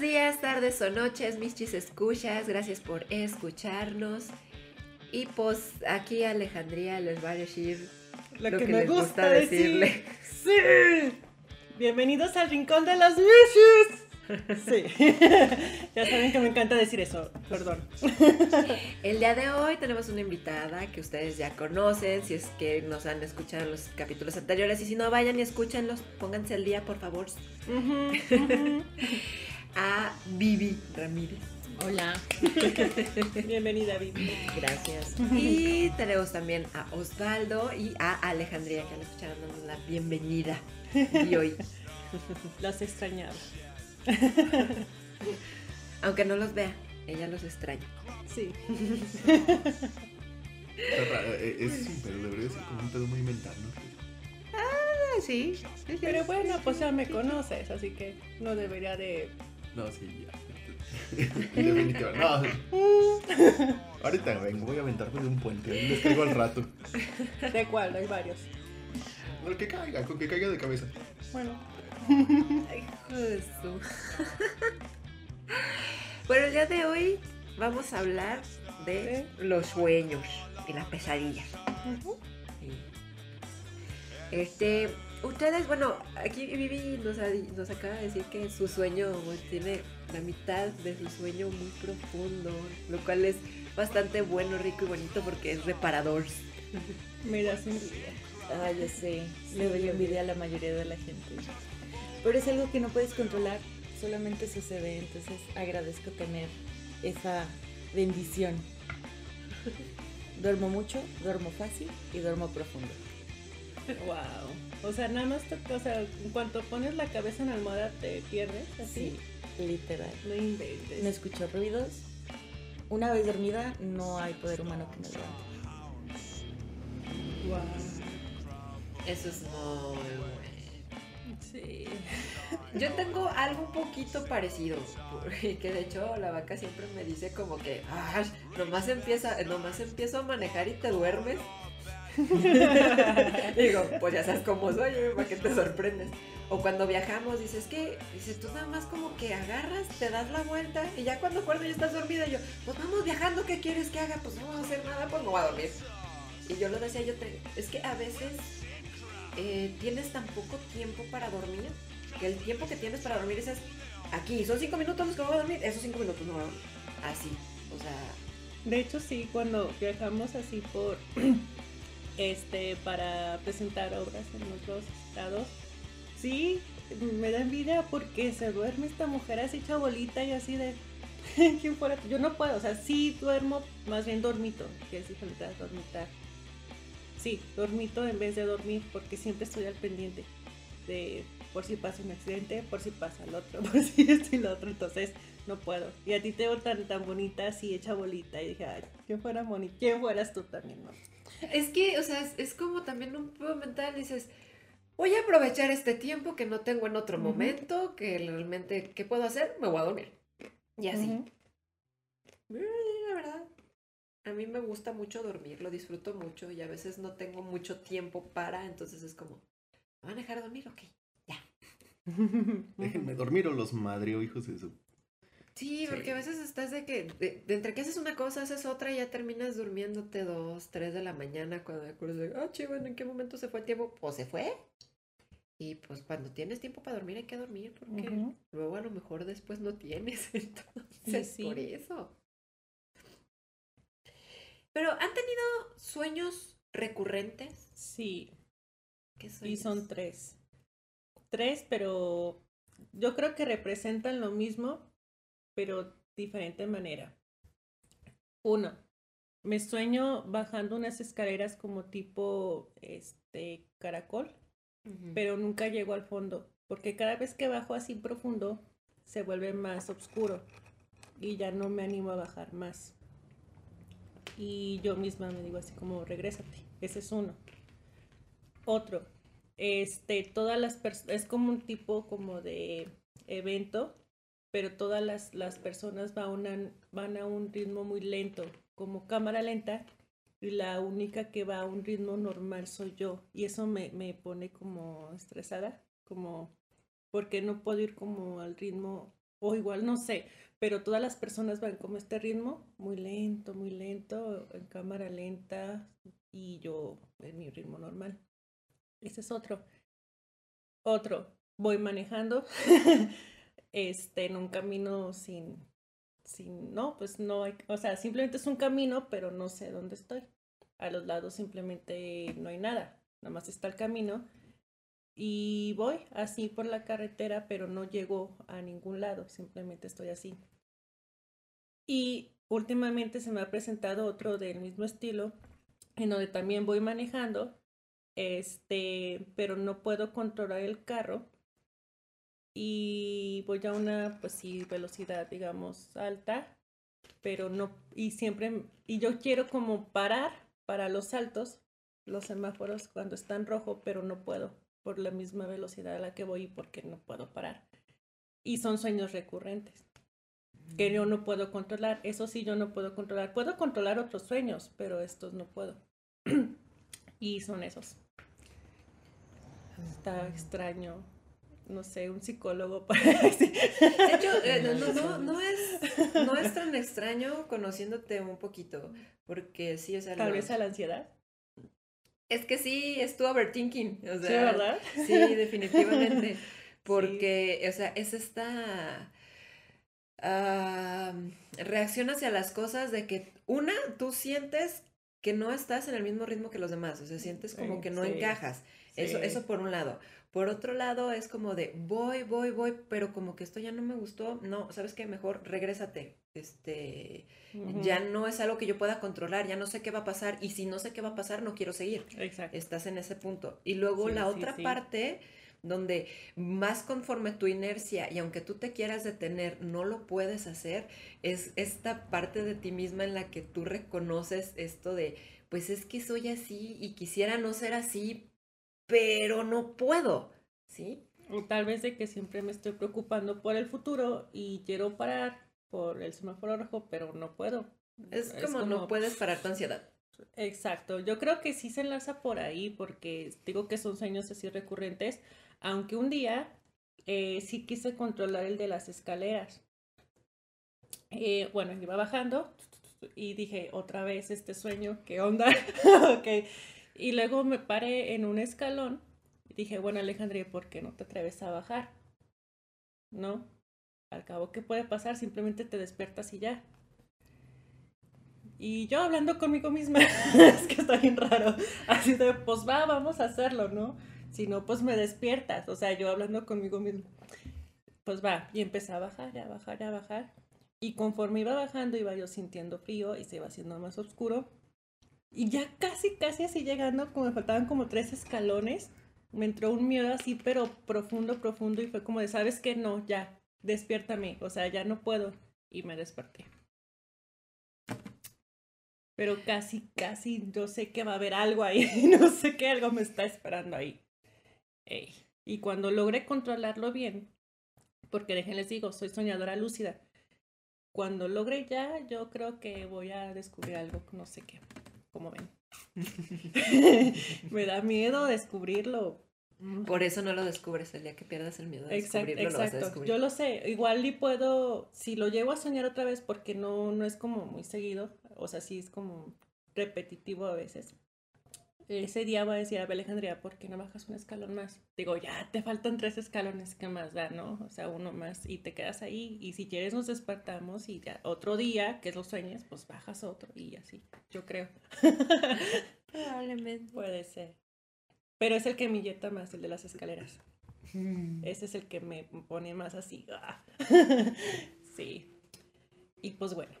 Buenos días, tardes o noches, mis chis escuchas. Gracias por escucharnos. Y pues aquí Alejandría les va a decir Lo, lo que, que, me les gusta, gusta decirle. Sí. Bienvenidos al Rincón de las Wishes. Sí. ya saben que me encanta decir eso. Perdón. El día de hoy tenemos una invitada que ustedes ya conocen, si es que nos han escuchado en los capítulos anteriores. Y si no, vayan y escúchenlos, pónganse al día, por favor. Ujú, ujú. A Vivi Ramírez. Hola. Bienvenida, Vivi. Gracias. Y tenemos también a Osvaldo y a Alejandría, que la escucharon dando la bienvenida. Y hoy, Los extrañaba. aunque no los vea, ella los extraña. Sí. Eh, es un pedo, debería ser como un pedo muy mental, ¿no? Ah, sí. Pero bueno, pues ya me conoces, así que no debería de. No, sí, ya. Definitivamente. No. Ahorita vengo, voy a aventarme de un puente. ahí Les caigo al rato. ¿De cuál? Hay varios. No, que caiga, con que caiga de cabeza. Bueno. Ay, Jesús. Bueno, el día de hoy vamos a hablar de los sueños y las pesadillas. Sí. Este, ustedes, bueno, aquí Vivi nos, ha di- nos acaba de decir que su sueño pues, tiene la mitad de su sueño muy profundo, lo cual es bastante bueno, rico y bonito porque es reparador. Me das envidia. Ah, ya sé. Le doy envidia a la mayoría de la gente. Pero es algo que no puedes controlar. Solamente sucede. Entonces agradezco tener esa bendición. Duermo mucho, duermo fácil y duermo profundo. Wow. O sea, nada más te, o sea, en cuanto pones la cabeza en la almohada te pierdes, así. Sí, literal. No inventes. No escucho ruidos. Una vez dormida, no hay poder humano que me levante. Wow. Eso es muy bueno. Sí. Yo tengo algo un poquito parecido, porque que de hecho la vaca siempre me dice como que, "Ay, nomás empieza, nomás empiezo a manejar y te duermes. Digo, pues ya sabes cómo soy, ¿eh? ¿para qué te sorprendes? O cuando viajamos, dices que, dices, tú nada más como que agarras, te das la vuelta y ya cuando acuerdo ya estás dormida. Y yo, pues vamos viajando, ¿qué quieres que haga? Pues no vamos a hacer nada, pues no voy a dormir. Y yo lo decía, yo te, es que a veces eh, tienes tan poco tiempo para dormir que el tiempo que tienes para dormir es es aquí, son cinco minutos los que voy a dormir, esos cinco minutos no voy a dormir. Así, o sea, De hecho, sí, cuando viajamos así por este para presentar obras en otros estados, sí, me da envidia porque se duerme esta mujer así hecha bolita y así de ¿quién fuera? Yo no puedo, o sea, sí duermo, más bien dormito, que es diferente dormitar. Sí, dormito en vez de dormir porque siempre estoy al pendiente de por si pasa un accidente, por si pasa el otro, por si esto y lo otro, entonces no puedo. Y a ti te veo tan, tan bonita, así hecha bolita, y dije, ay, ¿quién fuera bonita? ¿Quién fueras tú también, no? Es que, o sea, es, es como también un poco mental, dices, voy a aprovechar este tiempo que no tengo en otro momento, que realmente, ¿qué puedo hacer? Me voy a dormir. Y así. Eh, La verdad, a mí me gusta mucho dormir, lo disfruto mucho y a veces no tengo mucho tiempo para, entonces es como, ¿me van a dejar dormir? Ok. Déjenme dormir o los madreo, hijos de su. Sí, porque a veces estás de que, de, de entre que haces una cosa, haces otra y ya terminas durmiéndote dos, tres de la mañana cuando te acuerdas de, ah, chivo, ¿en qué momento se fue el tiempo? Pues se fue. Y pues cuando tienes tiempo para dormir hay que dormir porque luego a lo mejor después no tienes, entonces Sí, sí. por eso. Pero ¿han tenido sueños recurrentes? Sí, ¿Qué y sueños? son tres. Tres, pero yo creo que representan lo mismo, pero diferente manera. Uno, me sueño bajando unas escaleras como tipo este caracol, pero nunca llego al fondo, porque cada vez que bajo así profundo se vuelve más oscuro y ya no me animo a bajar más. Y yo misma me digo así como, regrésate, ese es uno. Otro, este, todas las personas, es como un tipo como de evento, pero todas las, las personas van a, van a un ritmo muy lento, como cámara lenta, y la única que va a un ritmo normal soy yo. Y eso me, me pone como estresada, como porque no puedo ir como al ritmo o igual no sé, pero todas las personas van como este ritmo, muy lento, muy lento, en cámara lenta y yo en mi ritmo normal. Ese es otro. Otro, voy manejando este, en un camino sin, sin, no, pues no hay, o sea, simplemente es un camino, pero no sé dónde estoy. A los lados simplemente no hay nada, nada más está el camino y voy así por la carretera, pero no llego a ningún lado, simplemente estoy así. Y últimamente se me ha presentado otro del mismo estilo, en donde también voy manejando, este, pero no puedo controlar el carro y voy a una, pues sí, velocidad, digamos, alta, pero no, y siempre, y yo quiero como parar para los saltos, los semáforos cuando están rojo, pero no puedo por la misma velocidad a la que voy y porque no puedo parar. Y son sueños recurrentes que yo no puedo controlar. Eso sí, yo no puedo controlar. Puedo controlar otros sueños, pero estos no puedo. y son esos. Está extraño. No sé, un psicólogo para De hecho, eh, no, no, no, es, no es tan extraño conociéndote un poquito, porque sí, o sea... Tal vez a la ansiedad. Es que sí, es tu overthinking. O sea, Sí, ¿verdad? Sí, definitivamente. Porque, o sea, es esta ah, reacción hacia las cosas de que, una, tú sientes que no estás en el mismo ritmo que los demás, o sea, sientes como Sí, que no sí, encajas. Eso, eso por un lado. Por otro lado, es como de voy, voy, voy, pero como que esto ya no me gustó. No, ¿sabes qué? Mejor regrésate. Este, ya no es algo que yo pueda controlar, ya no sé qué va a pasar y si no sé qué va a pasar, no quiero seguir Exacto. estás en ese punto. Y luego Sí, la sí, otra sí. parte donde más conforme tu inercia y aunque tú te quieras detener, no lo puedes hacer, es esta parte de ti misma en la que tú reconoces esto de, pues es que soy así y quisiera no ser así, pero no puedo, ¿sí? O tal vez de que siempre me estoy preocupando por el futuro y quiero parar por el semáforo rojo, pero no puedo. Es, como, no puedes parar tu ansiedad. Exacto, yo creo que sí se enlaza por ahí porque digo que son sueños así recurrentes, aunque un día eh, sí quise controlar el de las escaleras. Eh, bueno, iba bajando y dije, otra vez este sueño, ¿qué onda? ok. Y luego me paré en un escalón y dije, bueno Alejandría, ¿por qué no te atreves a bajar? ¿No? Al cabo, ¿qué puede pasar? Simplemente te despiertas y ya. Y yo hablando conmigo misma, es que está bien raro. Así de, pues va, vamos a hacerlo, ¿no? Si no, pues me despiertas. O sea, yo hablando conmigo misma. Pues va, y empecé a bajar, a bajar, a bajar. Y conforme iba bajando, iba yo sintiendo frío y se iba haciendo más oscuro. Y ya casi, casi así llegando, como me faltaban como tres escalones, me entró un miedo así, pero profundo, profundo. Y fue como de, ¿sabes qué? No, ya, despiértame. O sea, ya no puedo. Y me desperté. Pero casi, casi, yo sé que va a haber algo ahí. No sé que algo me está esperando ahí. Y cuando logré controlarlo bien, porque déjenles digo, soy soñadora lúcida. Cuando logre ya, yo creo que voy a descubrir algo, no sé qué, como ven. Me da miedo descubrirlo. Por eso no lo descubres el día que pierdas el miedo de Exacto, descubrirlo, lo vas a exacto. descubrir. Yo lo sé, igual y puedo, si lo llego a soñar otra vez, porque no, no es como muy seguido, o sea, sí es como repetitivo a veces. Ese día voy a decir a Alejandría, ¿por qué no bajas un escalón más? Digo, ya te faltan tres escalones, ¿qué más da, no? O sea, uno más y te quedas ahí. Y si quieres nos despertamos y ya otro día, que es los sueños, pues bajas otro y así, yo creo. Probablemente. Puede ser. Pero es el que me inyecta más, el de las escaleras. Mm. Ese es el que me pone más así. ah. Sí. Y pues bueno.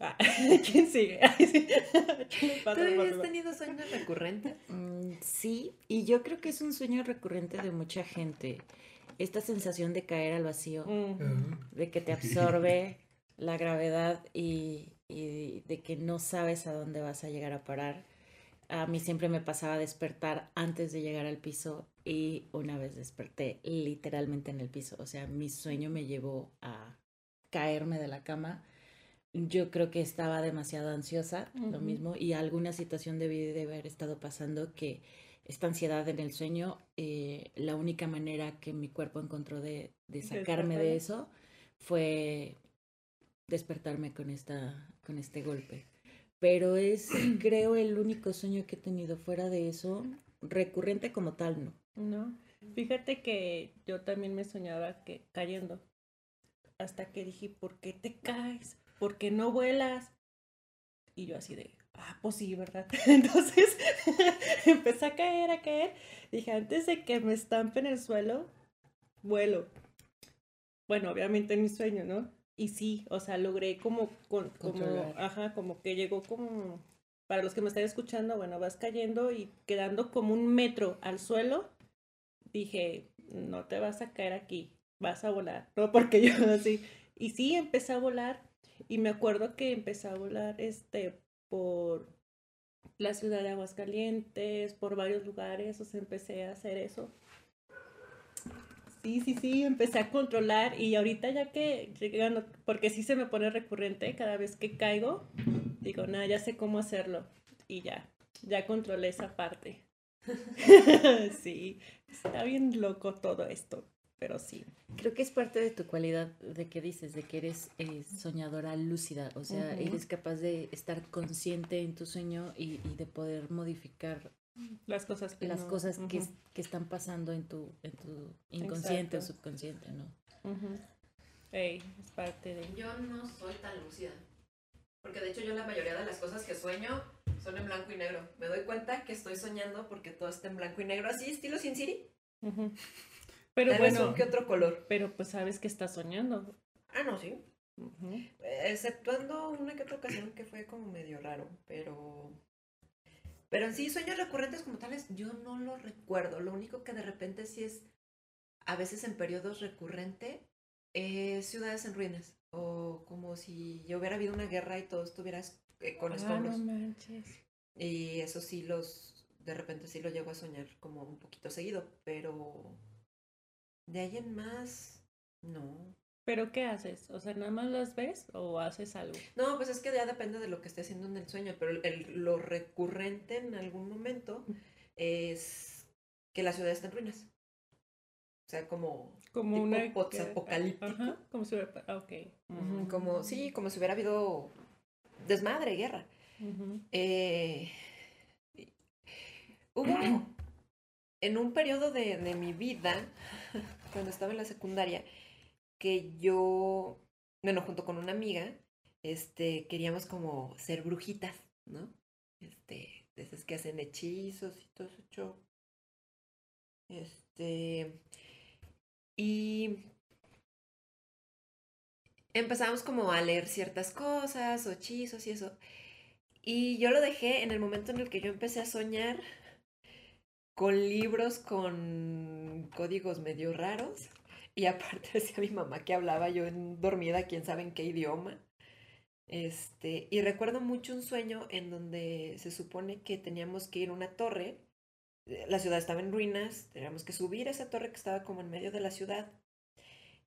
Ah, ¿Quién sigue? ¿Tú habías tenido sueños recurrentes? Mm, sí, y yo creo que es un sueño recurrente de mucha gente. Esta sensación de caer al vacío, Mm, de que te absorbe la gravedad y, y de que no sabes a dónde vas a llegar a parar. A mí siempre me pasaba despertar antes de llegar al piso y una vez desperté literalmente en el piso. O sea, mi sueño me llevó a caerme de la cama. Yo creo que estaba demasiado ansiosa, lo Ujú. mismo, y alguna situación debí de haber estado pasando que esta ansiedad en el sueño, eh, la única manera que mi cuerpo encontró de, de sacarme de eso fue despertarme con esta, con este golpe. Pero es, creo, el único sueño que he tenido fuera de eso, recurrente como tal, ¿no? No. Fíjate que yo también me soñaba que cayendo. Hasta que dije, ¿por qué te caes? ¿Por qué no vuelas? Y yo así de, ah, pues sí, ¿verdad? Entonces empecé a caer, a caer. Dije, antes de que me estampe en el suelo, vuelo. Bueno, obviamente en mi sueño, ¿no? Y sí, o sea, logré como, con, como, ajá, como que llegó como, para los que me están escuchando, bueno, vas cayendo y quedando como un metro al suelo, dije, no te vas a caer aquí, vas a volar, no porque yo así. Y sí, empecé a volar y me acuerdo que empecé a volar este por la ciudad de Aguascalientes, por varios lugares, o sea, empecé a hacer eso. Sí, sí, sí, empecé a controlar y ahorita ya que porque sí se me pone recurrente cada vez que caigo, digo, nada, ya sé cómo hacerlo y ya, ya controlé esa parte. sí, está bien loco todo esto, pero sí. Creo que es parte de tu cualidad de que dices, de que eres eh, soñadora lúcida, o sea, eres capaz de estar consciente en tu sueño y, y de poder modificar Las cosas que las no- cosas que, que están pasando en tu, en tu inconsciente Exacto. o subconsciente, ¿no? ujú. Ey, es parte de... Yo no soy tan lúcida. Porque de hecho yo la mayoría de las cosas que sueño son en blanco y negro. Me doy cuenta que estoy soñando porque todo está en blanco y negro, así estilo Sin City. Pero Tal bueno, que otro color. pero pues sabes que estás soñando. Ah, no, sí. Eh, Exceptuando una que otra ocasión que fue como medio raro, pero... Pero en sí, sueños recurrentes como tales, yo no lo recuerdo. Lo único que de repente sí es, a veces en periodos recurrente, es ciudades en ruinas. O como si ya hubiera habido una guerra y todo estuviera es- eh, con Ah, escombros. no manches. Y eso sí los, de repente sí lo llego a soñar como un poquito seguido, pero de ahí en más, no. ¿Pero qué haces? O sea, ¿nada más las ves o haces algo? No, pues es que ya depende de lo que esté haciendo en el sueño, pero el- lo recurrente en algún momento es que la ciudad está en ruinas. O sea, como, Como Tipo una... post-apocalíptico. Ajá, como si hubiera... ah, Ok. ujú, como, sí, como si hubiera habido desmadre, guerra. Ujú. Eh, hubo en un periodo de, mi vida, cuando estaba en la secundaria, que yo, bueno, junto con una amiga, este, queríamos como ser brujitas, ¿no? Este, de esas que hacen hechizos y todo show. Este, y empezamos como a leer ciertas cosas o hechizos y eso. Y yo lo dejé en el momento en el que yo empecé a soñar con libros con códigos medio raros. Y aparte decía mi mamá que hablaba yo dormida, quién sabe en qué idioma. Este, y recuerdo mucho un sueño en donde se supone que teníamos que ir a una torre. eh, La ciudad estaba en ruinas, teníamos que subir a esa torre que estaba como en medio de la ciudad.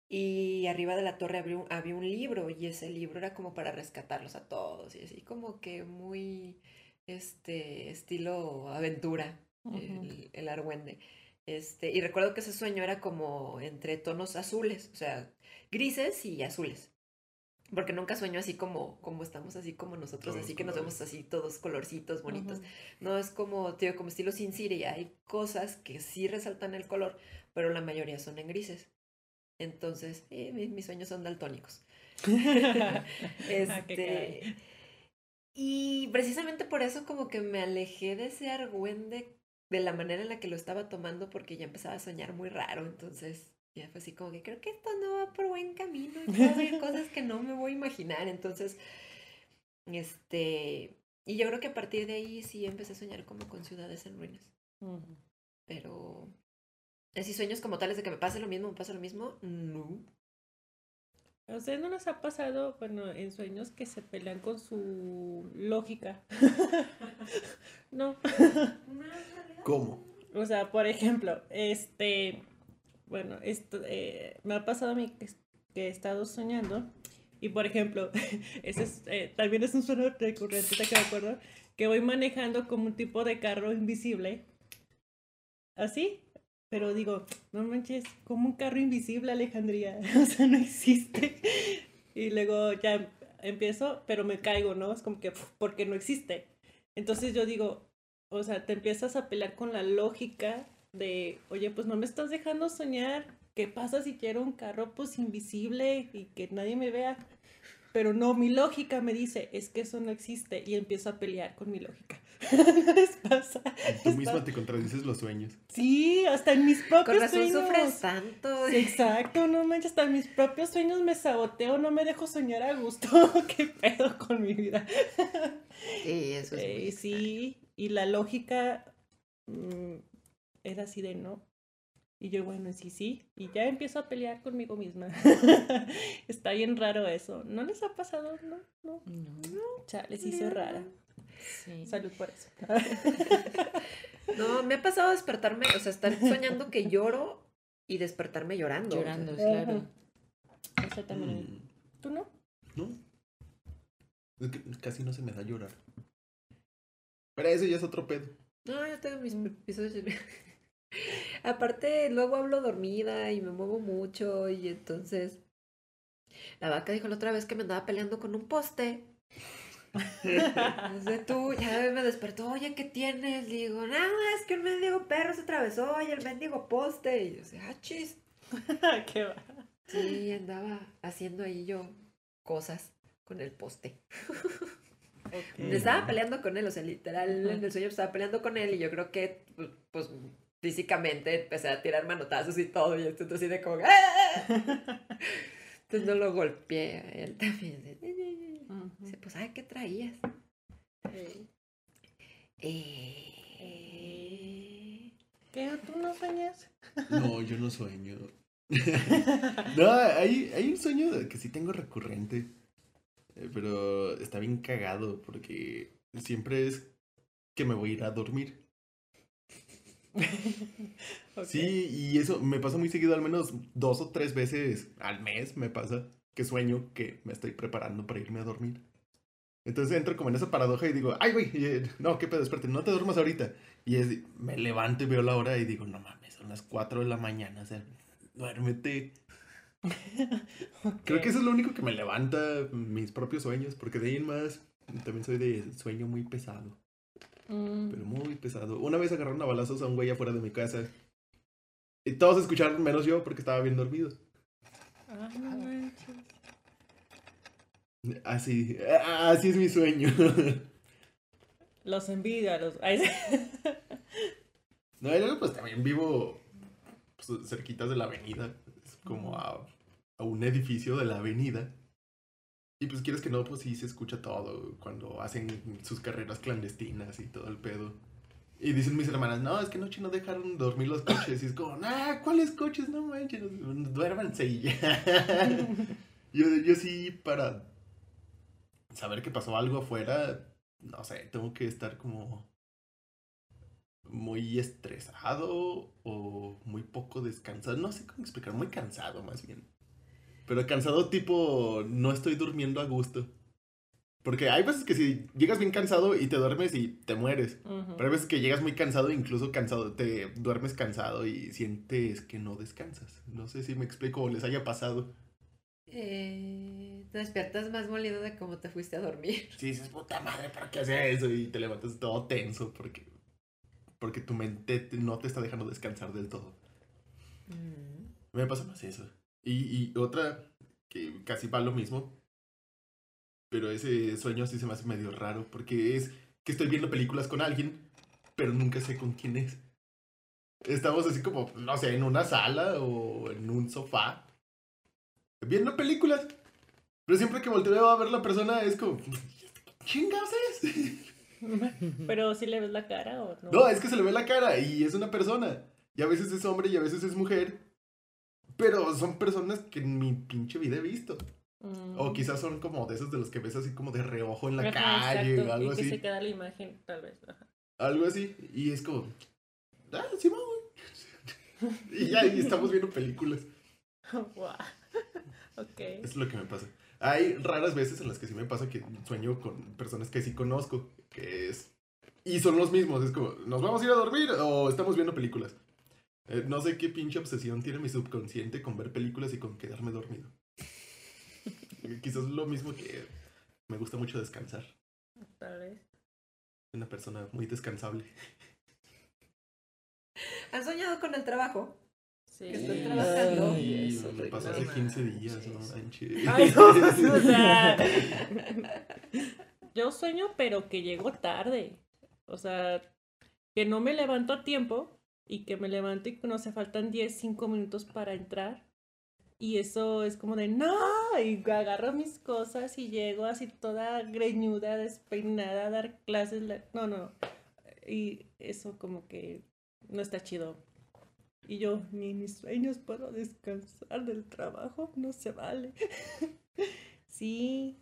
Y arriba de la torre había un, había un libro y ese libro era como para rescatarlos a todos y así como que muy este estilo aventura El, el argüende. Este, y recuerdo que ese sueño era como entre tonos azules, o sea, grises y azules. Porque nunca sueño así como, como estamos así como nosotros, Todos así que nos vemos así todos colorcitos, bonitos. No es como, tío, como estilo Sin City. Hay cosas que sí resaltan el color, pero la mayoría son en grises. Entonces, eh, mis, mis sueños son daltónicos. Ah, Este, y precisamente por eso como que me alejé de ese argüende de la manera en la que lo estaba tomando porque ya empezaba a soñar muy raro. Entonces, ya fue así como que creo que esto no va por buen camino. Y puedo ver cosas que no me voy a imaginar. Entonces, este... Y yo creo que a partir de ahí sí empecé a soñar como con ciudades en ruinas. Ujú. Pero así sueños como tales de que me pase lo mismo, me pasa lo mismo, no. ¿A ustedes no les ha pasado, bueno, en sueños que se pelean con su lógica? no. ¿Cómo? O sea, por ejemplo, este, bueno, esto, eh, me ha pasado a mí que, que he estado soñando y, por ejemplo, ese es, eh, también es un sueño recurrente, que me acuerdo, que voy manejando como un tipo de carro invisible, así, Pero digo, no manches, como un carro invisible, Alejandría. O sea, no existe. Y luego ya empiezo, pero me caigo, ¿no? Es como que porque no existe. Entonces yo digo, o sea, te empiezas a pelear con la lógica de, oye, pues no me estás dejando soñar. ¿Qué pasa si quiero un carro pues invisible y que nadie me vea? Pero no, mi lógica me dice, es que eso no existe y empiezo a pelear con mi lógica. ¿No les pasa? Y tú misma te contradices los sueños. Sí, hasta en mis propios Con razón sueños. sufres tanto. Sí, exacto, no manches, hasta en mis propios sueños me saboteo, no me dejo soñar a gusto. ¿Qué pedo con mi vida? Sí, eso es. Eh, muy- sí, y la lógica mm, era así de no. Y yo, bueno, sí, sí. Y ya empiezo a pelear conmigo misma. Está bien raro eso. ¿No les ha pasado? No, no. No, Chale, sí soy rara. sí. Salud por eso. No, me ha pasado despertarme, o sea, estar soñando que lloro y despertarme llorando. Llorando, claro. Eso también. Mm, ¿Tú no? No. Es que casi no se me da llorar. Pero eso ya es otro pedo. No, yo tengo mis episodios. de- Aparte, luego hablo dormida y me muevo mucho y entonces la vaca dijo la otra vez que me andaba peleando con un poste. Desde tú, ya me despertó, oye, ¿qué tienes? Le digo, nada, es que un mendigo perro se atravesó y el mendigo poste. Y yo, decía, ah, chis. ¿Qué va? Sí, andaba haciendo ahí yo cosas con el poste. Me estaba peleando con él, o sea, literal, en el sueño estaba peleando con él y yo creo que, pues, físicamente empecé a tirar manotazos y todo y esto así de como... ¡ah! Entonces no lo golpeé a él también. Dice, pues, ay, ¿qué traías? Sí. Eh... ¿Qué? ¿Tú no sueñas? No, yo no sueño. no, hay, hay un sueño que sí tengo recurrente. eh, Pero está bien cagado porque siempre es que me voy a ir a dormir. Ok. Sí, y eso me pasa muy seguido, al menos dos o tres veces al mes me pasa que sueño que me estoy preparando para irme a dormir. Entonces entro como en esa paradoja y digo, ay, güey, eh, no, qué pedo, espérate, no te duermas ahorita. Y es, me levanto y veo la hora y digo, no mames, son las 4 de la mañana, o sea, duérmete. Creo que eso es lo único que me levanta mis propios sueños, porque de ahí en más también soy de sueño muy pesado, Mm. pero muy pesado. Una vez agarraron a balazos a un güey afuera de mi casa y todos escucharon menos yo porque estaba bien dormido. Ah, no manches. Así, así es mi sueño. Los envidio a los. No, y luego pues también vivo pues, cerquitas de la avenida, es como a, a un edificio de la avenida. Y pues quieres que no, pues sí se escucha todo cuando hacen sus carreras clandestinas y todo el pedo. Y dicen mis hermanas, no, es que anoche no dejaron dormir los coches. Y es como, ah, ¿cuáles coches? No manches, duérmanse y ya. yo, yo sí, para saber que pasó algo afuera, no sé, tengo que estar como muy estresado o muy poco descansado. No sé cómo explicar, muy cansado más bien. Pero cansado tipo, no estoy durmiendo a gusto. Porque hay veces que si llegas bien cansado y te duermes y te mueres. Pero hay veces que llegas muy cansado, incluso cansado, te duermes cansado y sientes que no descansas. No sé si me explico o les haya pasado. Eh, te despiertas más molido de cómo te fuiste a dormir. Si dices, puta madre, ¿para qué hacía eso? Y te levantas todo tenso porque, porque tu mente te- no te está dejando descansar del todo. Mm. Me pasa más eso. Y, y otra que casi va lo mismo. Pero ese sueño sí se me hace medio raro. Porque es que estoy viendo películas con alguien, pero nunca sé con quién es. Estamos así como, no sé, en una sala o en un sofá. Viendo películas. Pero siempre que volteo a ver la persona es como, ¿qué chingados es? Pero si le ves la cara o no. No, es que se le ve la cara y es una persona. Y a veces es hombre y a veces es mujer. Pero son personas que en mi pinche vida he visto. Mm. O quizás son como de esos de los que ves así como de reojo en la Ajá, calle exacto, o algo y que así. se queda la imagen, tal vez. Ajá. Algo así. Y es como, ah, sí, güey. y ya, y estamos viendo películas. Guau. ok. Es lo que me pasa. Hay raras veces en las que sí me pasa que sueño con personas que sí conozco. Que es. Y son los mismos. Es como, ¿nos vamos a ir a dormir o estamos viendo películas? Eh, no sé qué pinche obsesión tiene mi subconsciente con ver películas y con quedarme dormido. Quizás lo mismo que me gusta mucho descansar. Tal vez. Una persona muy descansable. ¿Has soñado con el trabajo? Sí. Que estoy trabajando. Ay, eso, me pasó hace 15 manches. días, no manches. Ay, no, o sea, yo sueño, pero que llego tarde. O sea, que no me levanto a tiempo y que me levanto y no se faltan 10, 5 minutos para entrar. Y eso es como de no, y agarro mis cosas y llego así toda greñuda, despeinada a dar clases. la- No, no. Y eso como que no está chido. Y yo ni mis sueños puedo descansar del trabajo, no se vale. sí,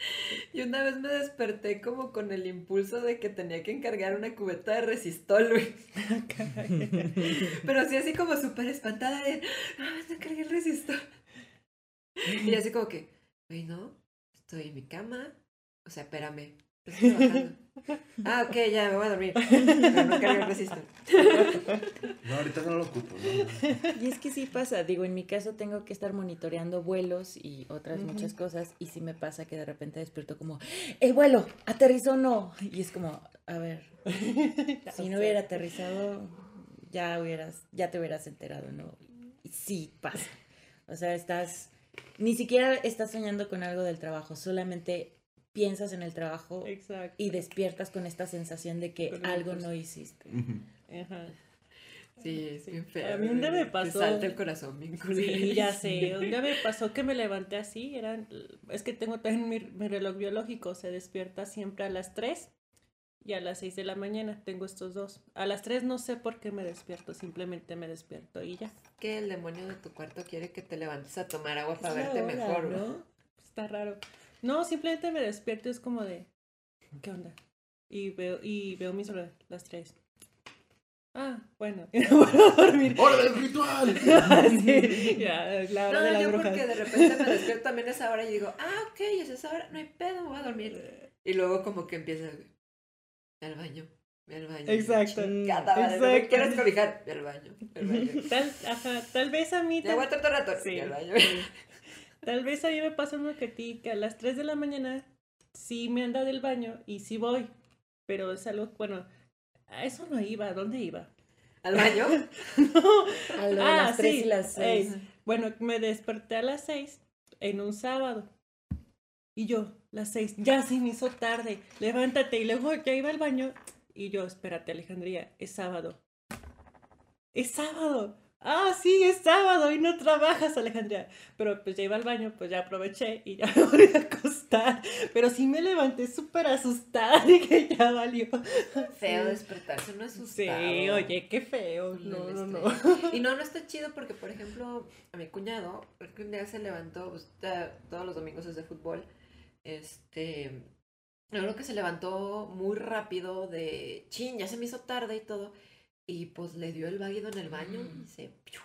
Y una vez me desperté como con el impulso de que tenía que encargar una cubeta de resistol, güey. Pero sí así como súper espantada de, no, no cargué el resistor. Y así como que, güey, no, estoy en mi cama. O sea, espérame. Ah, ok, ya me voy a dormir. Pero no cargué el resistor. No, ahorita no lo ocupo. no, Y es que sí pasa, digo, en mi caso tengo que estar monitoreando vuelos y otras muchas cosas y sí me pasa que de repente despierto como, el vuelo, aterrizó o no. Y es como, a ver, si no hubiera aterrizado, ya hubieras, ya te hubieras enterado, ¿no? Y sí pasa. O sea, estás, ni siquiera estás soñando con algo del trabajo, solamente piensas en el trabajo Exacto. y despiertas con esta sensación de que algo no hiciste. Ajá. Sí, es bien feo. A mí un día me Te pasó- salta el corazón bien. Sí, ya sé. Un día me pasó que me levanté así. Eran, es que tengo también mi, mi reloj biológico. Se despierta siempre a las 3 y a las 6 de la mañana. Tengo estos dos. A las 3 no sé por qué me despierto. Simplemente me despierto y ya. Que el demonio de tu cuarto quiere que te levantes a tomar agua para verte hora, mejor, ¿no? ¿no? Está raro. No, simplemente me despierto y es como de. ¿Qué onda? Y veo, y veo mi celular, las 3. Ah, bueno. Y me vuelvo a dormir. ¡Hora del ritual! sí, ya, la hora No, de la yo bruja. porque de repente me despierto también a esa hora y digo, ah, ok, es esa hora, no hay pedo, me voy a dormir. Y luego como que empieza, al baño, ve al baño. Exacto. Chingada no me Exacto. quieres cobijar, ve al baño, ve al baño. Tal, ajá, tal vez a mí. Ya tal- aguanta otro rato, Sí. ve al baño. Tal vez a mí me pasa uno que a ti, que a las 3 de la mañana sí me anda del baño y sí voy. Pero es algo, bueno, a eso no iba. ¿A dónde iba? ¿Al baño? no. A lo Ah, las 3 sí, y las ey. 6. Bueno, me desperté a las 6 en un sábado. Y yo, las 6, ya se me hizo tarde, levántate. Y luego ya iba al baño. Y yo, espérate, Alejandría, es sábado. Es sábado. Ah, sí, es sábado y no trabajas, Alejandría. Pero pues ya iba al baño, pues ya aproveché y ya me volví a acostar. Pero sí me levanté súper asustada y que ya valió. Feo despertarse, no asustado. Sí, oye, qué feo. No, no, no. Y no, no está chido porque, por ejemplo, a mi cuñado, que un día se levantó, pues, todos los domingos es de fútbol, este, yo creo que se levantó muy rápido de, chin, ya se me hizo tarde y todo, y pues le dio el váguido en el baño y se... ¡piu!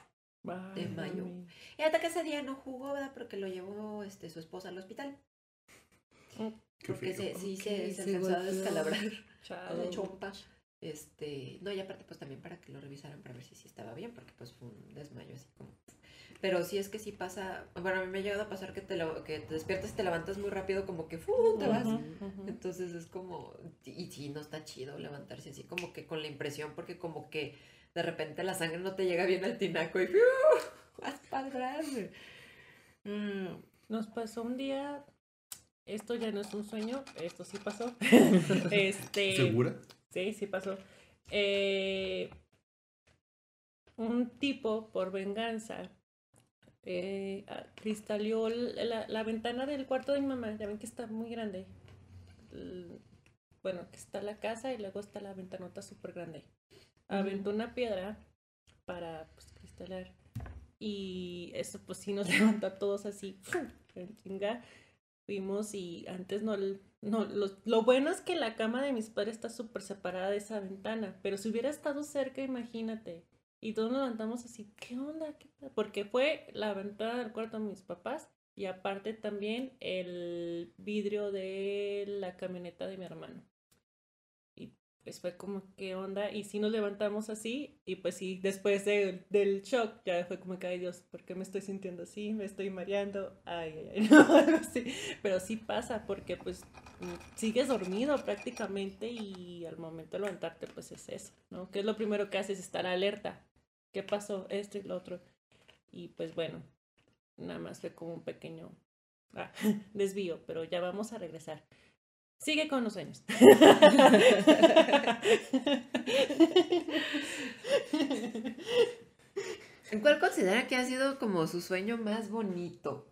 Ay, De mayo. mami. Y hasta que ese día no jugó, ¿verdad? Porque lo llevó este, su esposa al hospital. Qué Porque se, sí se, se se alcanzó a descalabrar Chao. la chompa. Este, no, y aparte pues también para que lo revisaran para ver si sí estaba bien, porque pues fue un desmayo así como. Pero sí es que sí pasa, bueno, a mí me ha llegado a pasar que te, lo- que te despiertas y te levantas muy rápido, como que ¡fu! te vas. Entonces es como, y sí, no está chido levantarse así como que con la impresión, porque como que de repente la sangre no te llega bien al tinaco y ¡fiu! vas para atrás. Mm, Nos pasó un día, esto ya no es un sueño, esto sí pasó. este, ¿Segura? Sí, sí pasó. Eh, un tipo, por venganza, eh, ah, cristaleó la, la ventana del cuarto de mi mamá. Ya ven que está muy grande. Bueno, que está la casa y luego está la ventanota súper grande. Aventó una piedra para pues, cristalear. Y eso pues sí nos levantó a todos así, chinga. Fuimos y antes no, no lo, lo bueno es que la cama de mis padres está súper separada de esa ventana, pero si hubiera estado cerca, imagínate. Y todos nos levantamos así, ¿qué onda? ¿Qué pa-?" Porque fue la ventana del cuarto de mis papás y aparte también el vidrio de la camioneta de mi hermano. Y pues fue como, ¿qué onda? Y sí nos levantamos así, y pues sí, después de- del shock, ya fue como que, ay Dios, ¿por qué me estoy sintiendo así? Me estoy mareando, ay, ay, ay, no, así. Pero sí pasa, porque pues sigues dormido prácticamente y al momento de levantarte, pues es eso, ¿no? Que es lo primero que haces, estar alerta. ¿Qué pasó? Esto y lo otro. Y pues bueno, nada más fue como un pequeño ah, desvío, pero ya vamos a regresar. Sigue con los sueños. ¿En cuál considera que ha sido como su sueño más bonito?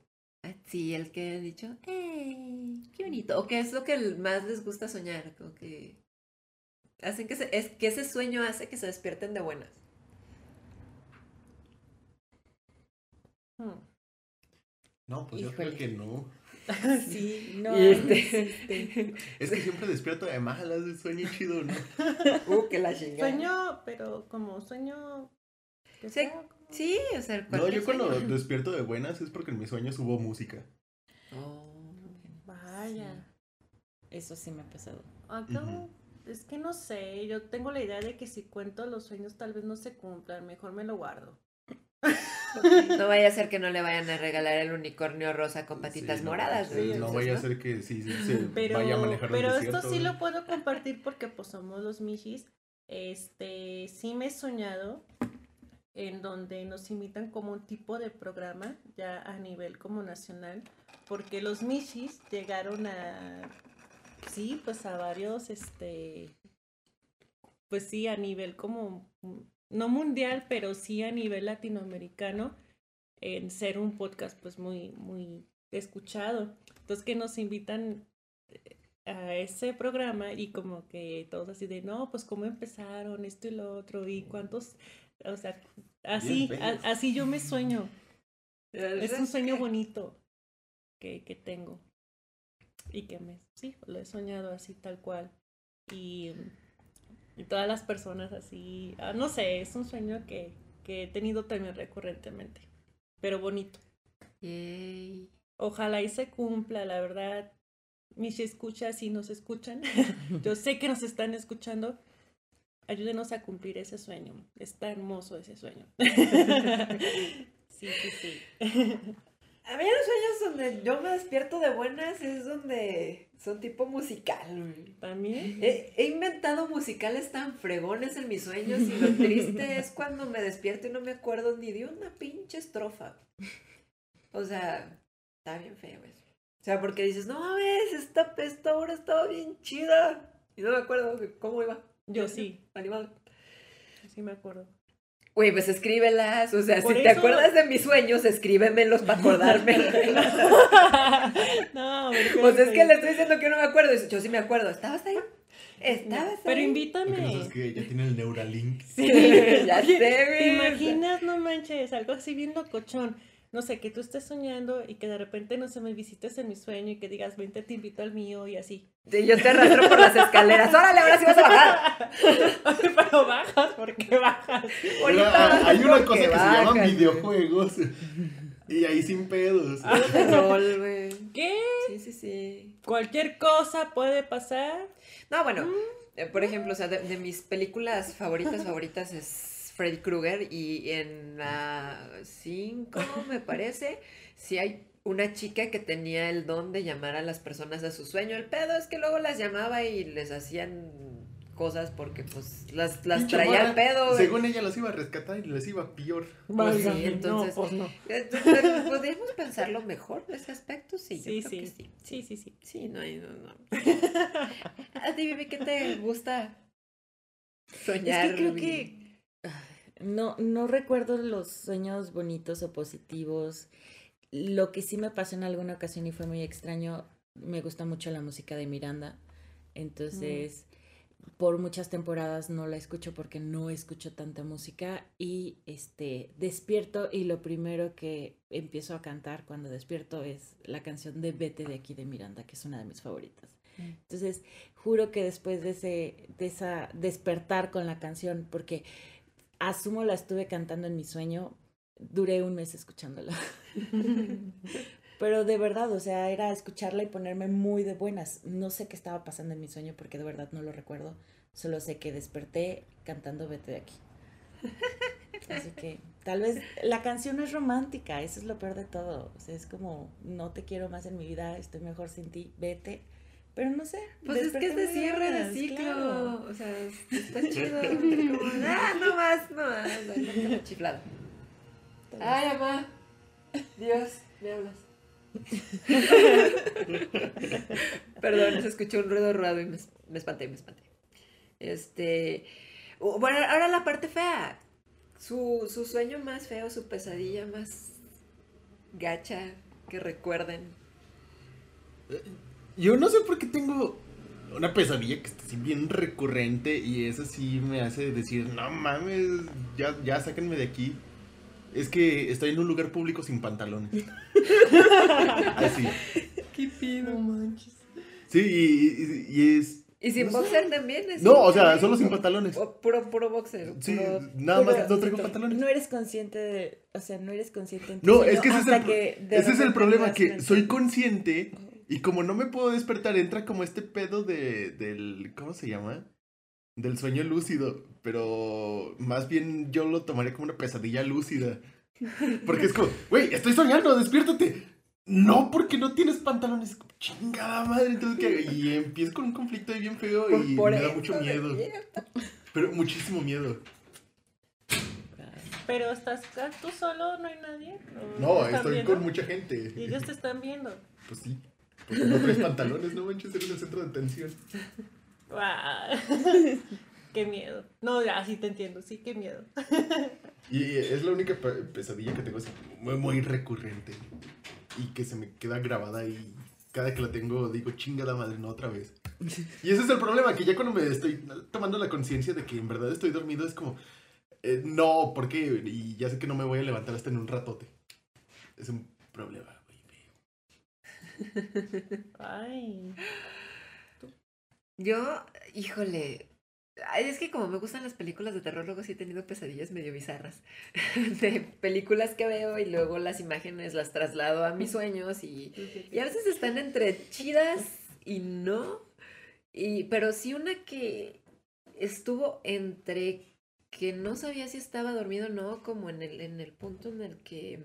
Sí, el que han dicho, ¡eh! ¡Qué bonito! ¿O qué es lo que más les gusta soñar? Como que hacen que, se- es, que ese sueño hace que se despierten de buenas. Hmm. No, pues yo creo que no. Sí, no. Este- existe. Es que siempre despierto de malas, sueño chido, ¿no? ¡Uh, que la chingada! Sueño, pero como sueño. Sí, sea como- Sí, o sea, No, yo cuando despierto de buenas es porque en mis sueños hubo música. Oh. Vaya. Eso sí me ha pasado. Acá, Ujú. es que no sé, yo tengo la idea de que si cuento los sueños tal vez no se cumplan, mejor me lo guardo. No vaya a ser que no le vayan a regalar el unicornio rosa con patitas Sí, no, moradas. sí, no vaya a ser que sí, sí, se Pero, vaya a manejar el pero esto sí lo puedo compartir porque pues somos los mijis. Este, sí me he soñado en donde nos invitan como un tipo de programa ya a nivel como nacional, porque los mijis llegaron a, sí, pues a varios, este, pues sí, a nivel como, no mundial, pero sí a nivel latinoamericano, en ser un podcast pues muy, muy escuchado. Entonces que nos invitan eh, a ese programa y como que todos así de, no, pues cómo empezaron esto y lo otro y cuántos, o sea, así, a- así yo me sueño. Es un sueño bonito que, que tengo. Y que me, sí, lo he soñado así tal cual. Y, y todas las personas así, ah, no sé, es un sueño que, que he tenido también recurrentemente, pero bonito. Yay. Ojalá y se cumpla, la verdad. Mis escuchas, si nos escuchan, yo sé que nos están escuchando. Ayúdenos a cumplir ese sueño. Está hermoso ese sueño. sí, sí, sí. A mí los sueños donde yo me despierto de buenas es donde son tipo musical. güey. También. He, he inventado musicales tan fregones en mis sueños y lo triste es cuando me despierto y no me acuerdo ni de una pinche estrofa. O sea, está bien feo eso. O sea, porque dices, no mames, esta, esta obra estaba bien chida. Y no me acuerdo cómo iba. Yo sí, Animado. sí me acuerdo. Güey, pues escríbelas. O sea, Por si te acuerdas de mis sueños, escríbemelos para acordarme. no, Pues es que le estoy diciendo que no me acuerdo. Dice, Yo sí me acuerdo. ¿Estabas ahí? ¿Estabas Pero ahí? Lo que no sabes invítame. es que ya tiene el Neuralink. Sí, Ya sé, ¿Te güey. imaginas, no manches, algo así bien locochón? No sé, que tú estés soñando y que de repente, no sé, me visites en mi sueño y que digas, vente, te invito al mío y así. Sí, yo te arrastro por las escaleras. Órale, ahora sí vas a bajar. Pero bajas, ¿por qué bajas? Pero Ahorita hay una cosa que se llaman bajas, videojuegos. Y ahí sin pedos. rol, güey. ¿Qué? Sí, sí, sí. Cualquier cosa puede pasar. No, bueno, eh, por ejemplo, o sea, de, de mis películas favoritas, favoritas es Freddy Krueger y en la 5, me parece, sí hay una chica que tenía el don de llamar a las personas a su sueño. El pedo es que luego las llamaba y les hacían cosas porque pues las, las traía al pedo. güey. Según ella los iba a rescatar y les iba peor. Pues sí, entonces- No, pues no. Entonces, ¿Podríamos pensarlo mejor de ese aspecto? Sí, yo Sí, creo sí. que sí. Sí, sí, sí. Sí, no, hay- no, no. A ti, Vivi, ¿qué te gusta soñar? Es que creo que no, no recuerdo los sueños bonitos o positivos. Lo que sí me pasó en alguna ocasión y fue muy extraño, me gusta mucho la música de Miranda. Entonces, por muchas temporadas no la escucho porque no escucho tanta música y este despierto y lo primero que empiezo a cantar cuando despierto es la canción de Vete de aquí de Miranda, que es una de mis favoritas. Entonces, juro que después de ese de esa despertar con la canción porque asumo la estuve cantando en mi sueño, duré un mes escuchándola. Pero de verdad, o sea, era escucharla y ponerme muy de buenas. No sé qué estaba pasando en mi sueño porque de verdad no lo recuerdo. Solo sé que desperté cantando Vete de aquí. Así que tal vez la canción es romántica, eso es lo peor de todo. O sea, es como, no te quiero más en mi vida, estoy mejor sin ti, vete. Pero no sé. Pues es que es de cierre de ciclo. claro. O sea, está chido. Como, ah, no más, no más. Ay, Chiflado. Ay, mamá. Dios, me hablas. Perdón, se escuchó un ruido raro y me, me espanté, me espanté. Este. Bueno, ahora la parte fea. Su, su sueño más feo, su pesadilla más gacha que recuerden. Yo no sé por qué tengo una pesadilla que está así bien recurrente y eso sí me hace decir, no mames, ya, ya sáquenme de aquí. Es que estoy en un lugar público sin pantalones. Así. ¿Qué pido? Sí, y, y- y es... Y sin boxer también. es No, o sea, solo sin pantalones. O puro, puro boxer. Sí, puro- nada más no traigo pantalones. No eres consciente de, o sea, no eres consciente en tu No, es que ese es el, que ese es el problema, que soy consciente y como no me puedo despertar, entra como este pedo de, del, ¿cómo se llama? Del sueño lúcido, pero más bien yo lo tomaría como una pesadilla lúcida. Porque es como, güey, estoy soñando, despiértate. No, porque no tienes pantalones. Chingada madre, entonces ¿qué? Y empiezo con un conflicto ahí bien feo y por me da mucho miedo. Pero muchísimo miedo. Pero estás acá tú solo, no hay nadie. ¿O No, estoy viendo? con mucha gente. Y ellos te están viendo. Pues sí. Porque no traes pantalones, no manches, eres el centro de atención. Qué miedo. No, ya sí te entiendo, sí, qué miedo. Y es la única pe- pesadilla que tengo así muy, muy recurrente. Y que se me queda grabada y cada que la tengo digo, chingada madre, no otra vez. Y ese es el problema, que ya cuando me estoy tomando la conciencia de que en verdad estoy dormido es como, eh, no, ¿por qué? Y ya sé que no me voy a levantar hasta en un ratote. Es un problema, Ay. Yo, híjole. ay, es que como me gustan las películas de terror, luego sí he tenido pesadillas medio bizarras. De películas que veo y luego las imágenes las traslado a mis sueños y, y a veces están entre chidas y no. Y, pero sí una que estuvo entre que no sabía si estaba dormido o no, como en el, en el punto en el que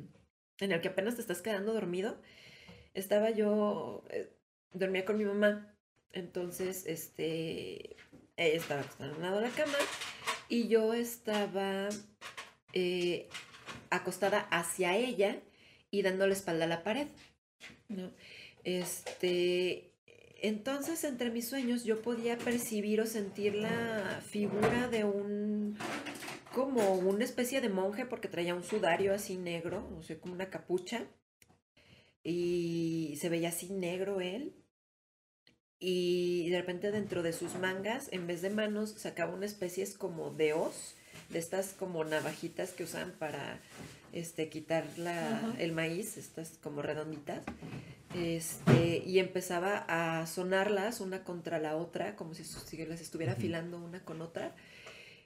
en el que apenas te estás quedando dormido. Estaba yo, eh, dormía con mi mamá, entonces, este, ella estaba acostada de la cama y yo estaba eh, acostada hacia ella y dando la espalda a la pared, ¿no? Este, entonces entre mis sueños yo podía percibir o sentir la figura de un, como una especie de monje porque traía un sudario así negro, o sea, como una capucha y se veía así negro él. Y de repente dentro de sus mangas, en vez de manos, sacaba una especie como de hoz, de estas como navajitas que usan para este, quitar la, el maíz, estas como redonditas. Este, y empezaba a sonarlas una contra la otra, como si, si las estuviera afilando una con otra.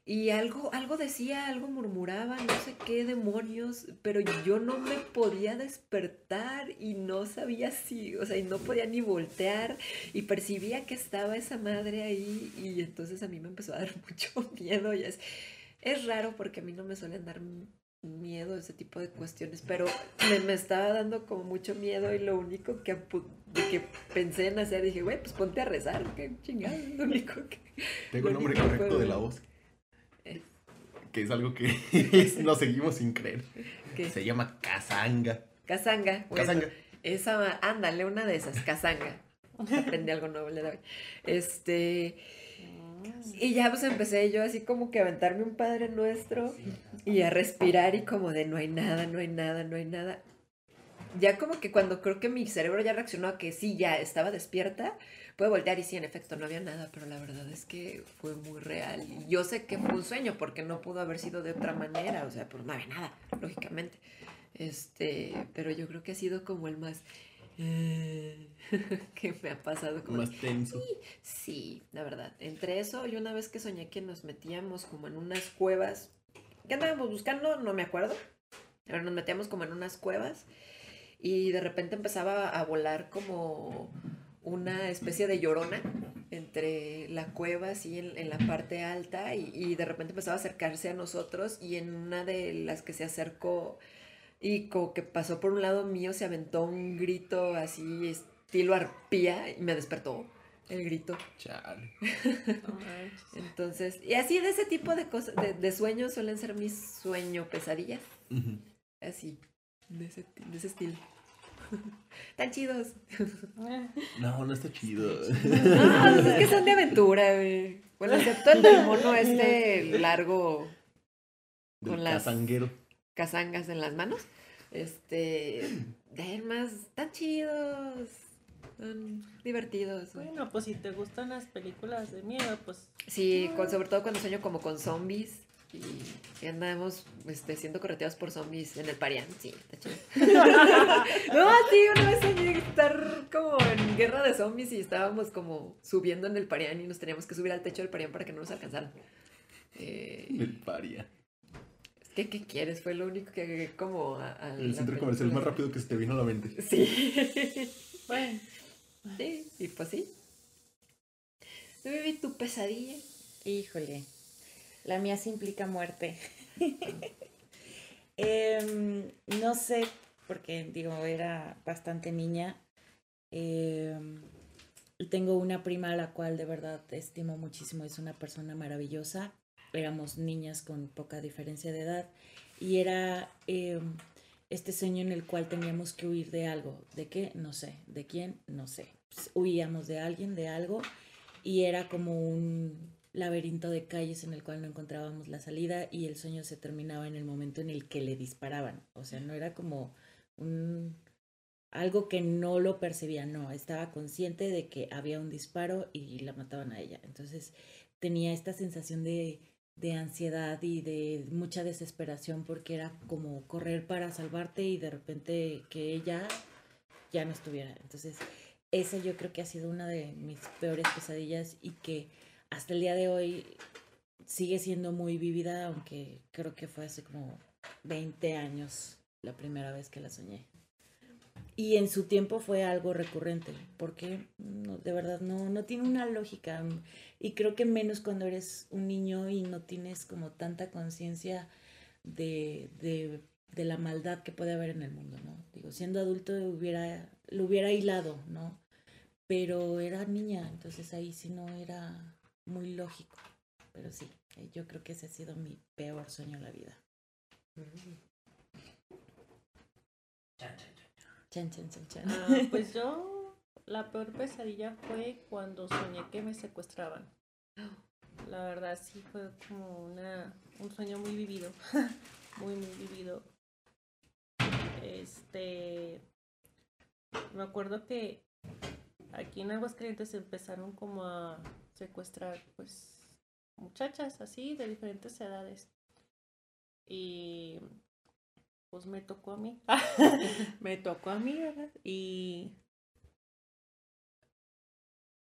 Y algo, algo decía, algo murmuraba, no sé qué demonios, pero yo no me podía despertar y no sabía si, o sea, y no podía ni voltear y percibía que estaba esa madre ahí y entonces a mí me empezó a dar mucho miedo y es, es raro porque a mí no me suelen dar miedo ese tipo de cuestiones, pero me, me estaba dando como mucho miedo y lo único que, que pensé en hacer, dije, güey, pues ponte a rezar, qué chingado, es lo único que... Tengo el nombre correcto de la voz. Que es algo que nos seguimos sin creer. Se llama Kazanga. Casanga. bueno, Kazanga. Esa, ándale, una de esas, casanga. Aprendí algo nuevo le doy. Este, y ya pues empecé yo así como que a aventarme un Padre Nuestro y a respirar y como de no hay nada, no hay nada, no hay nada. Ya como que cuando creo que mi cerebro ya reaccionó a que sí, ya estaba despierta, puedo voltear y sí, en efecto, no había nada, pero la verdad es que fue muy real. Y yo sé que fue un sueño porque no pudo haber sido de otra manera, o sea, pues no había nada, lógicamente. Este, pero yo creo que ha sido como el más eh, que me ha pasado como Más tenso. Sí, la verdad. Entre eso y una vez que soñé que nos metíamos como en unas cuevas. ¿Qué andábamos buscando? No me acuerdo. Pero nos metíamos como en unas cuevas. y de repente empezaba a volar como una especie de llorona entre la cueva, así en, en la parte alta, y, y de repente empezaba a acercarse a nosotros y en una de las que se acercó y como que pasó por un lado mío, se aventó un grito así estilo arpía y me despertó el grito. Chale. Entonces, y así de ese tipo de cosas, de, de sueños suelen ser mis sueño pesadillas. Así, de ese, de ese estilo. Tan chidos. No, no está chido. No, pues es que son de aventura, güey. Bueno, excepto el del mono este largo Del Con las- cazangas en las manos. Este, de más, tan chidos. Son divertidos. güey. Bueno, pues si te gustan las películas de miedo, pues Sí, con, sobre todo cuando sueño como con zombies y, y andamos este, siendo correteados por zombies en el Parián. Sí, está chido. no, sí, una vez soñé estar como en guerra de zombies y estábamos como subiendo en el Parián y nos teníamos que subir al techo del Parián para que no nos alcanzaran. Eh, El paria. ¿qué, ¿Qué quieres? Fue lo único que agregué como a, a El centro comercial más rápido que se te vino a la mente. Sí. bueno. sí, y pues sí. ¿Tú viví tu pesadilla? Híjole, la mía sí implica muerte. Em, no sé, porque digo, era bastante niña. Em, tengo una prima a la cual de verdad estimo muchísimo, es una persona maravillosa. Éramos niñas con poca diferencia de edad y era em, este sueño en el cual teníamos que huir de algo. ¿De qué? No sé. ¿De quién? No sé. Pues, huíamos de alguien, de algo y era como un laberinto de calles en el cual no encontrábamos la salida y el sueño se terminaba en el momento en el que le disparaban. O sea, no era como un algo que no lo percibía, no, estaba consciente de que había un disparo y la mataban a ella. Entonces tenía esta sensación de, de ansiedad y de mucha desesperación porque era como correr para salvarte y de repente que ella ya no estuviera. Entonces esa yo creo que ha sido una de mis peores pesadillas y que hasta el día de hoy sigue siendo muy vívida, aunque creo que fue hace como 20 años la primera vez que la soñé. Y en su tiempo fue algo recurrente, porque de verdad no, no tiene una lógica. Y creo que menos cuando eres un niño y no tienes como tanta conciencia de, de, de la maldad que puede haber en el mundo, ¿no? Digo, siendo adulto hubiera, lo hubiera hilado, ¿no? Pero era niña, entonces ahí sí no era muy lógico. Pero sí, eh, yo creo que ese ha sido mi peor sueño en la vida. Chan, chan, chan, chan. Ah, pues yo, la peor pesadilla fue cuando soñé que me secuestraban. La verdad sí fue como una, un sueño muy vivido, muy, muy vivido. Este, me acuerdo que aquí en Aguascalientes empezaron como a secuestrar pues muchachas así de diferentes edades. Y pues me tocó a mí. me tocó a mí, ¿verdad? Y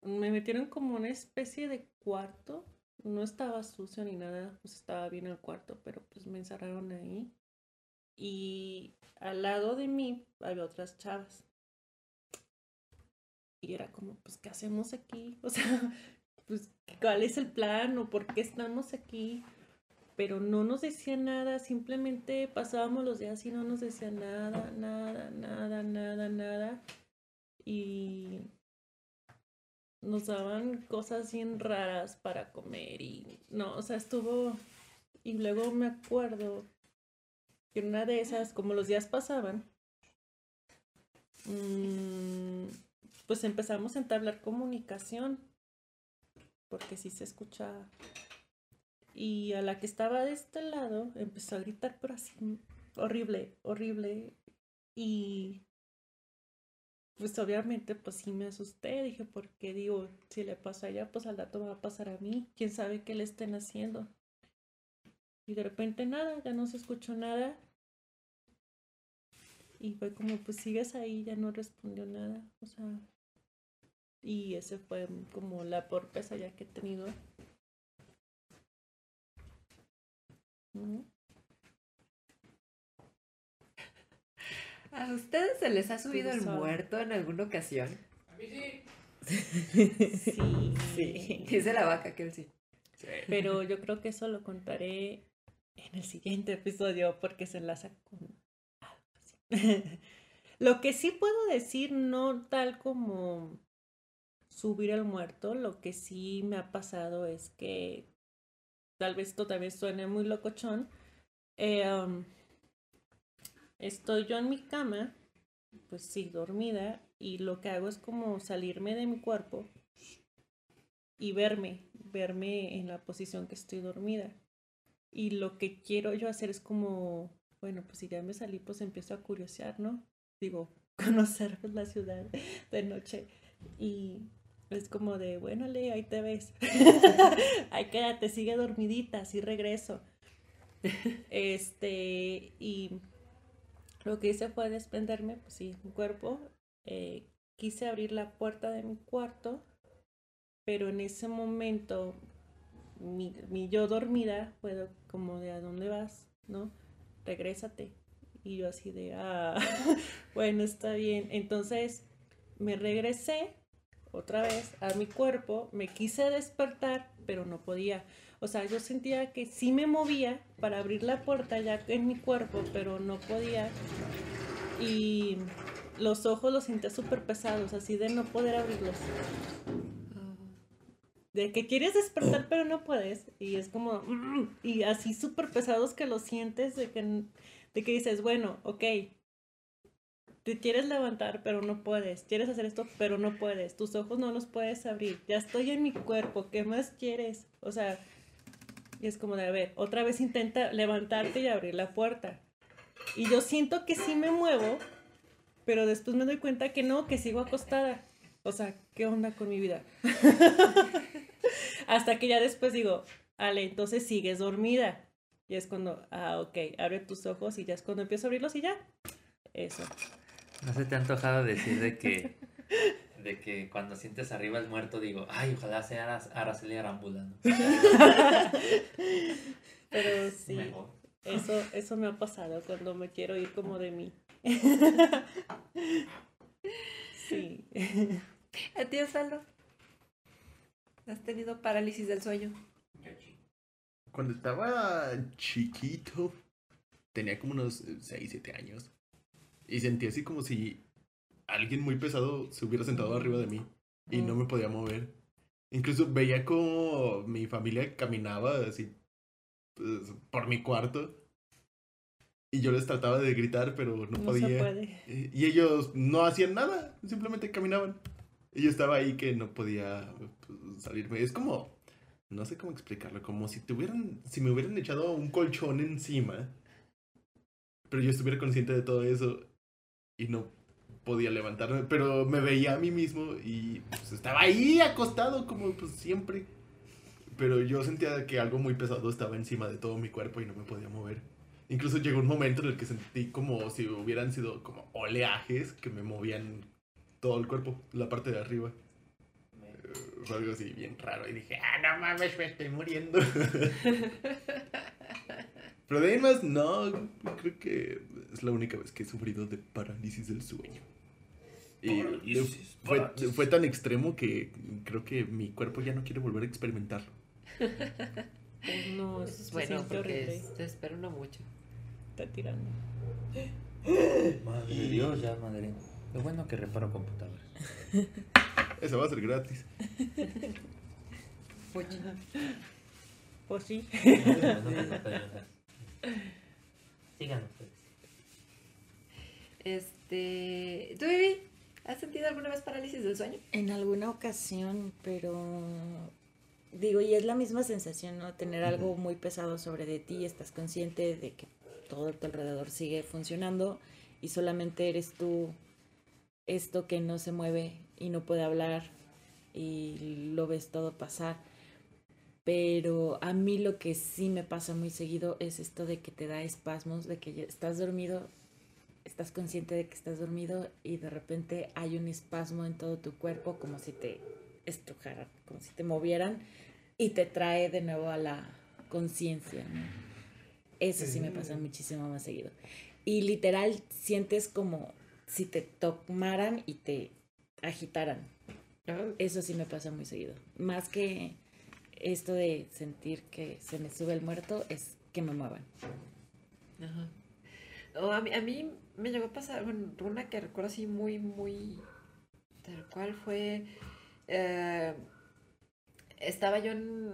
me metieron como una especie de cuarto. No estaba sucio ni nada, pues estaba bien el cuarto, pero pues me encerraron ahí. Y al lado de mí había otras chavas. Y era como, pues, ¿qué hacemos aquí? O sea, pues, ¿cuál es el plan o por qué estamos aquí? Pero no nos decían nada, simplemente pasábamos los días y no nos decían nada, nada, nada, nada, nada. Y nos daban cosas bien raras para comer y no, o sea, estuvo... Y luego me acuerdo que una de esas, como los días pasaban, mm, pues empezamos a entablar comunicación, porque sí se escuchaba. Y a la que estaba de este lado empezó a gritar, pero así horrible, horrible. Y pues obviamente pues sí me asusté, dije, porque digo, si le pasa a ella, pues al rato me va a pasar a mí, quién sabe qué le estén haciendo. Y de repente nada, ya no se escuchó nada. Y fue como, pues sigues ahí, ya no respondió nada, o sea. Y ese fue como la peor pesadilla que he tenido. ¿A ustedes se les ha subido el muerto en alguna ocasión? A mí sí. Sí, Sí. Dice la vaca que él sí. Pero yo creo que eso lo contaré en el siguiente episodio porque se enlaza con algo así. Lo que sí puedo decir, no tal como subir al muerto, lo que sí me ha pasado es que tal vez esto también suene muy locochón. eh, estoy yo en mi cama, pues sí, dormida, y lo que hago es como salirme de mi cuerpo y verme, verme en la posición que estoy dormida. Y lo que quiero yo hacer es como, bueno, pues si ya me salí, pues empiezo a curiosear, ¿no? Digo, conocer la ciudad de noche. Y es como de, bueno, Le, ahí te ves. ahí quédate, sigue dormidita, así regreso. Este, y lo que hice fue desprenderme, pues sí, mi cuerpo. Eh, quise abrir la puerta de mi cuarto, pero en ese momento mi, mi yo dormida fue como de ¿a dónde vas? ¿No? Regrésate. Y yo así de, ah, bueno, está bien. Entonces me regresé otra vez a mi cuerpo, me quise despertar, pero no podía. O sea, yo sentía que sí me movía para abrir la puerta ya en mi cuerpo, pero no podía. Y los ojos los sentía súper pesados, así de no poder abrirlos. De que quieres despertar pero no puedes. Y es como... mm, y así súper pesados que los sientes de que, de que dices, bueno, ok. Te quieres levantar pero no puedes. Quieres hacer esto pero no puedes. Tus ojos no los puedes abrir. Ya estoy en mi cuerpo. ¿Qué más quieres? O sea... Y es como de, a ver, otra vez intenta levantarte y abrir la puerta. Y yo siento que sí me muevo, pero después me doy cuenta que no, que sigo acostada. O sea, ¿qué onda con mi vida? Hasta que ya después digo, Ale, entonces sigues dormida. Y es cuando, ah, ok, abre tus ojos y ya es cuando empiezo a abrirlos y ya. Eso. ¿No se te ha antojado decir de que, de que cuando sientes arriba el muerto digo, ay, ojalá sea Araceli Arámbula, ¿no? Pero sí, Mejor. eso, eso me ha pasado cuando me quiero ir como de mí. Sí. ¿A ti, Osvaldo? ¿Has tenido parálisis del sueño? Cuando estaba chiquito, tenía como unos 6, 7 años. Y sentía así como si alguien muy pesado se hubiera sentado arriba de mí y no me podía mover. Incluso veía como mi familia caminaba así pues, por mi cuarto. Y yo les trataba de gritar, pero no, No podía. se puede. Y ellos no hacían nada, simplemente caminaban. Y yo estaba ahí que no podía pues, salirme. Es como, no sé cómo explicarlo, como si tuvieran, si me hubieran echado un colchón encima, pero yo estuviera consciente de todo eso y no podía levantarme, pero me veía a mí mismo y pues, estaba ahí acostado como pues siempre. Pero yo sentía que algo muy pesado estaba encima de todo mi cuerpo y no me podía mover. Incluso llegó un momento en el que sentí como si hubieran sido como oleajes que me movían todo el cuerpo, la parte de arriba. Eh, Fue algo así bien raro y dije, ah, no mames, me estoy muriendo. Pero de ahí más, no, creo que es la única vez que he sufrido de parálisis del sueño. Y Parálisis, fue, parálisis. fue tan extremo que creo que mi cuerpo ya no quiere volver a experimentarlo. Pues no, Eso es bueno porque es- te espero no mucho. Está tirando. Madre de Dios, ya, madre. Lo bueno que reparo computadoras. Eso va a ser gratis. Pues sí. Sigan ustedes. Este. ¿Tú, Vivi? ¿Has sentido alguna vez parálisis del sueño? En alguna ocasión, pero digo, y es la misma sensación, ¿no? Tener algo muy pesado sobre de ti, estás consciente de que todo a tu alrededor sigue funcionando y solamente eres tú esto que no se mueve y no puede hablar y lo ves todo pasar. Pero a mí lo que sí me pasa muy seguido es esto de que te da espasmos, de que ya estás dormido, estás consciente de que estás dormido y de repente hay un espasmo en todo tu cuerpo como si te estrujaran, como si te movieran y te trae de nuevo a la conciencia. ¿no? Eso sí me pasa muchísimo más seguido. y literal sientes como si te tomaran y te agitaran. Eso sí me pasa muy seguido. Más que esto de sentir que se me sube el muerto, es que me muevan. Ajá. A, mí, a mí me llegó a pasar, bueno, una que recuerdo así muy, muy, tal cual fue, eh, estaba yo en,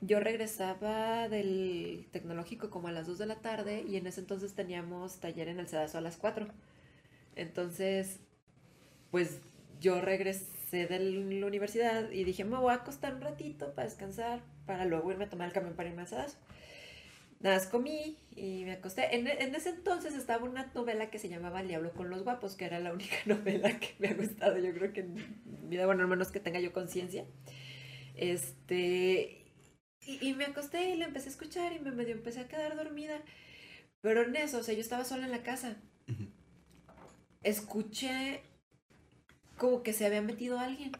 yo regresaba del tecnológico como a las 2 de la tarde y en ese entonces teníamos taller en el Sedazo a las 4. Entonces, pues yo regresé de la universidad y dije, me voy a acostar un ratito para descansar, para luego irme a tomar el camión para irme al Sedazo. Nada, más comí y me acosté. En, en, ese entonces estaba una novela que se llamaba El Diablo con los Guapos, que era la única novela que me ha gustado, yo creo que en vida, bueno, al menos que tenga yo conciencia. Este, y, y, me acosté y la empecé a escuchar y me medio empecé a quedar dormida. Pero en eso, o sea, yo estaba sola en la casa. Uh -huh. Escuché como que se había metido alguien.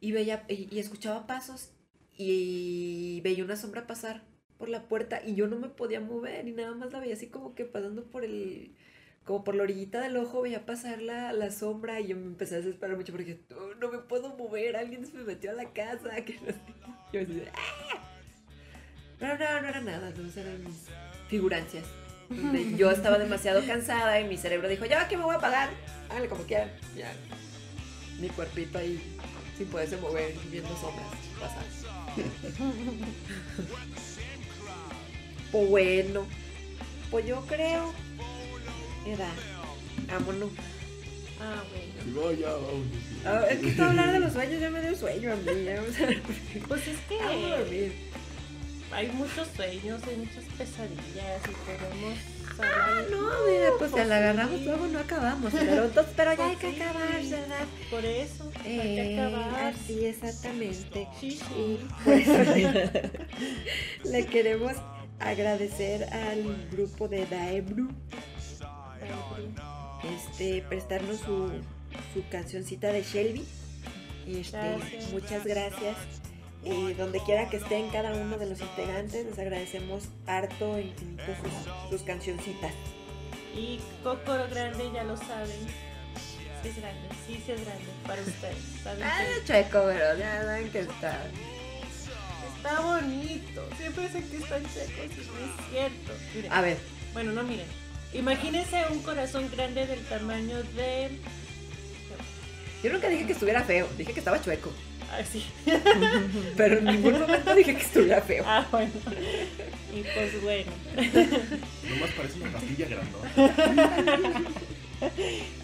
Y veía, y, escuchaba pasos y veía una sombra pasar por la puerta y yo no me podía mover y nada más la veía así como que pasando por el como por la orillita del ojo veía pasar la, la sombra y yo me empecé a desesperar mucho porque oh, no me puedo mover, alguien se me metió a la casa, que no sé. Yo así, ¡ah! Pero no, no era nada, no eran figurancias. Yo estaba demasiado cansada y mi cerebro dijo, ya que me voy a apagar, háganle como quieran, ya. Mi cuerpito ahí sin poderse mover, viendo sombras pasar. Pues bueno, pues yo creo. Era, vámonos. Ah, bueno. Vámonos. Ah, es que todo hablar de los sueños ya me dio sueño a mí. Ya, o sea, Pues es que vamos a dormir. hay muchos sueños, hay muchas pesadillas y podemos Ah, no, mira, pues si la agarramos luego no acabamos. Pero, entonces, pero ya hay que Sí, acabar, ¿verdad? Por eso, hay que Eh, acabar. así exactamente. Sí, sí. Y pues le queremos agradecer al grupo de Daebru este, prestarnos su, su cancioncita de Shelby. Este, Gracias. Muchas gracias. Y donde quiera que estén cada uno de los integrantes, les agradecemos harto e infinito sus, sus cancioncitas. Y Cocoro Grande, ya lo saben. Sí es grande, sí, sí es grande para ustedes. Saben Ah, que chueco, pero ya saben que está. está bonito. Siempre dicen que están y no es cierto. Miren, A ver, bueno, no miren. Imagínense un corazón grande del tamaño de. yo nunca dije que estuviera feo, dije que estaba chueco. Así. Pero en ningún momento dije que estuviera feo. Ah, bueno. Y pues bueno. Nomás parece una pastilla grandota.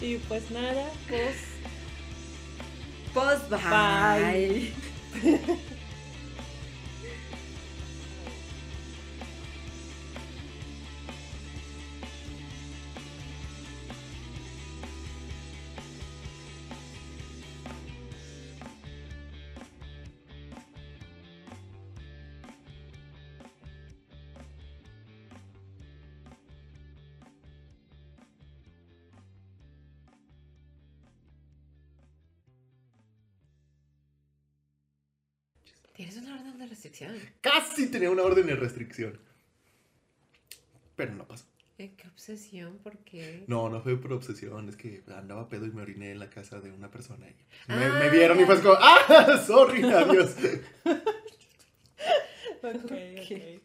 Y pues nada, pues. Pues bye. Bye. Restricción. Casi tenía una orden de restricción. Pero no pasó. Eh, qué obsesión, ¿por qué? No, no fue por obsesión, es que andaba pedo y me oriné en la casa de una persona. Y me, Ah, me vieron y fue como, ¡ah! Sorry, adiós. Ok. ok.